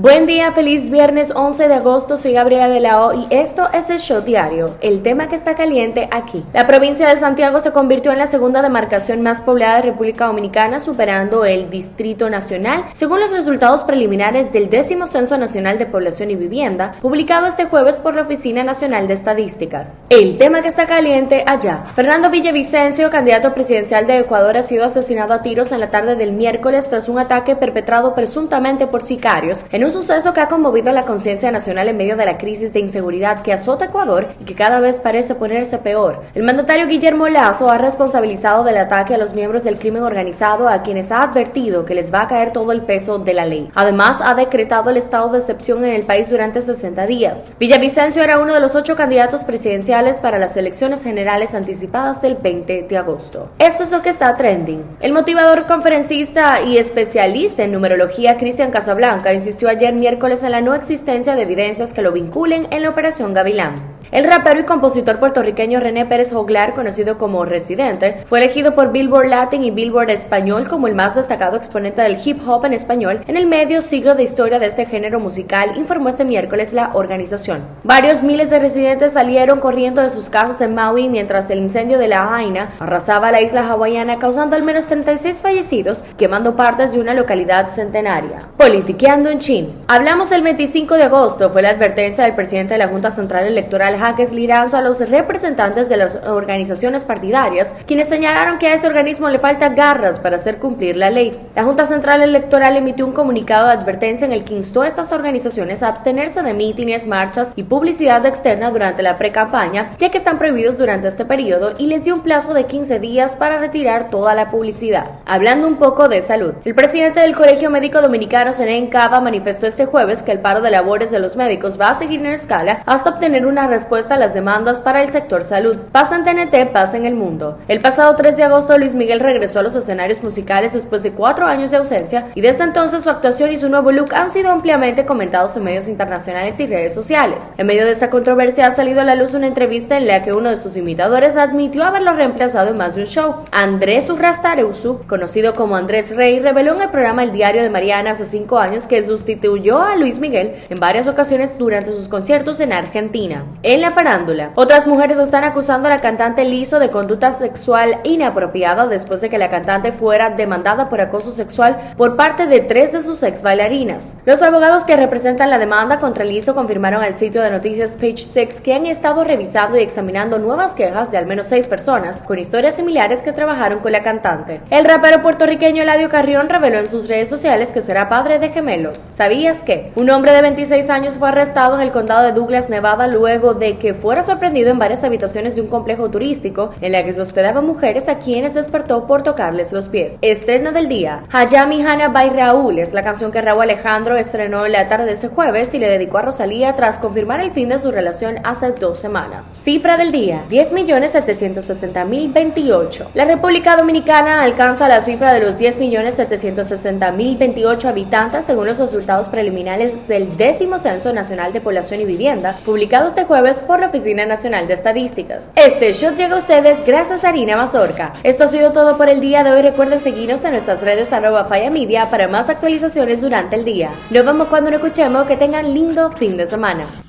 Buen día, feliz viernes 11 de agosto, soy Gabriela de la O y esto es el Show Diario, el tema que está caliente aquí. La provincia de Santiago se convirtió en la segunda demarcación más poblada de República Dominicana, superando el Distrito Nacional, según los resultados preliminares del décimo Censo Nacional de Población y Vivienda, publicado este jueves por la Oficina Nacional de Estadísticas. El tema que está caliente allá. Fernando Villavicencio, candidato presidencial de Ecuador, ha sido asesinado a tiros en la tarde del miércoles tras un ataque perpetrado presuntamente por sicarios en un un suceso que ha conmovido la conciencia nacional en medio de la crisis de inseguridad que azota Ecuador y que cada vez parece ponerse peor. El mandatario Guillermo Lazo ha responsabilizado del ataque a los miembros del crimen organizado a quienes ha advertido que les va a caer todo el peso de la ley. Además, ha decretado el estado de excepción en el país durante 60 días. Villavicencio era uno de los ocho candidatos presidenciales para las elecciones generales anticipadas del 20 de agosto. Esto es lo que está trending. El motivador conferencista y especialista en numerología Cristian Casablanca insistió ayer miércoles en la no existencia de evidencias que lo vinculen en la Operación Gavilán. El rapero y compositor puertorriqueño René Pérez Joglar, conocido como Residente, fue elegido por Billboard Latin y Billboard Español como el más destacado exponente del hip hop en español en el medio siglo de historia de este género musical, informó este miércoles la organización. Varios miles de residentes salieron corriendo de sus casas en Maui mientras el incendio de la Jaina arrasaba la isla hawaiana, causando al menos 36 fallecidos, quemando partes de una localidad centenaria. Politiqueando en Chin. Hablamos el 25 de agosto, fue la advertencia del presidente de la Junta Central Electoral Jaques Liranzo a los representantes de las organizaciones partidarias, quienes señalaron que a este organismo le falta garras para hacer cumplir la ley. La Junta Central Electoral emitió un comunicado de advertencia en el que instó a estas organizaciones a abstenerse de mítines, marchas y publicidad externa durante la pre-campaña, ya que están prohibidos durante este periodo y les dio un plazo de 15 días para retirar toda la publicidad. Hablando un poco de salud, el presidente del Colegio Médico Dominicano, Senen Cava, manifestó este jueves que el paro de labores de los médicos va a seguir en escala hasta obtener una respuesta respuesta a las demandas para el sector salud. Pasa en TNT, pasa en el mundo. El pasado 3 de agosto Luis Miguel regresó a los escenarios musicales después de cuatro años de ausencia y desde entonces su actuación y su nuevo look han sido ampliamente comentados en medios internacionales y redes sociales. En medio de esta controversia ha salido a la luz una entrevista en la que uno de sus imitadores admitió haberlo reemplazado en más de un show. Andrés Urrastareusu, conocido como Andrés Rey, reveló en el programa El Diario de Mariana hace cinco años que sustituyó a Luis Miguel en varias ocasiones durante sus conciertos en Argentina en la farándula. Otras mujeres están acusando a la cantante Lizo de conducta sexual inapropiada después de que la cantante fuera demandada por acoso sexual por parte de tres de sus ex bailarinas. Los abogados que representan la demanda contra Lizo confirmaron al sitio de noticias Page 6 que han estado revisando y examinando nuevas quejas de al menos seis personas con historias similares que trabajaron con la cantante. El rapero puertorriqueño Eladio Carrión reveló en sus redes sociales que será padre de gemelos. ¿Sabías que? Un hombre de 26 años fue arrestado en el condado de Douglas, Nevada, luego de que fuera sorprendido en varias habitaciones de un complejo turístico en la que se hospedaban mujeres a quienes despertó por tocarles los pies. Estreno del día. Hayami Hana by Raúl es la canción que Raúl Alejandro estrenó en la tarde de este jueves y le dedicó a Rosalía tras confirmar el fin de su relación hace dos semanas. Cifra del día: 10.760.028. La República Dominicana alcanza la cifra de los 10.760.028 habitantes según los resultados preliminares del décimo Censo Nacional de Población y Vivienda, publicado este jueves por la Oficina Nacional de Estadísticas. Este shot llega a ustedes gracias a Harina Mazorca. Esto ha sido todo por el día de hoy. Recuerden seguirnos en nuestras redes arroba Media para más actualizaciones durante el día. Nos vemos cuando nos escuchemos. Que tengan lindo fin de semana.